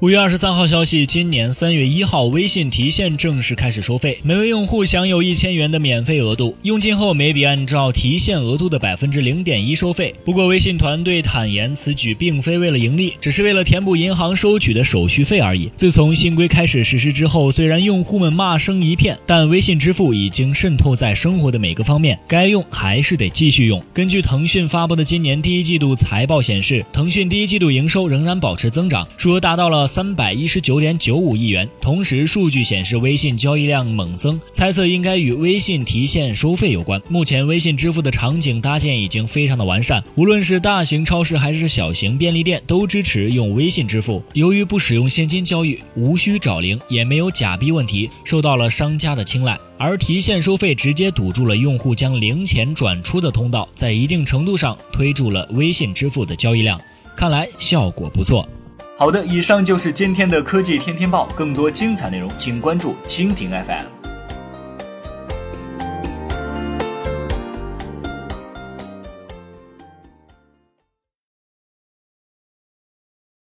五月二十三号消息，今年三月一号，微信提现正式开始收费，每位用户享有一千元的免费额度，用尽后每笔按照提现额度的百分之零点一收费。不过，微信团队坦言，此举并非为了盈利，只是为了填补银行收取的手续费而已。自从新规开始实施之后，虽然用户们骂声一片，但微信支付已经渗透在生活的每个方面，该用还是得继续用。根据腾讯发布的今年第一季度财报显示，腾讯第一季度营收仍然保持增长，数额达到了。三百一十九点九五亿元。同时，数据显示微信交易量猛增，猜测应该与微信提现收费有关。目前，微信支付的场景搭建已经非常的完善，无论是大型超市还是小型便利店，都支持用微信支付。由于不使用现金交易，无需找零，也没有假币问题，受到了商家的青睐。而提现收费直接堵住了用户将零钱转出的通道，在一定程度上推住了微信支付的交易量，看来效果不错。好的，以上就是今天的科技天天报。更多精彩内容，请关注蜻蜓 FM。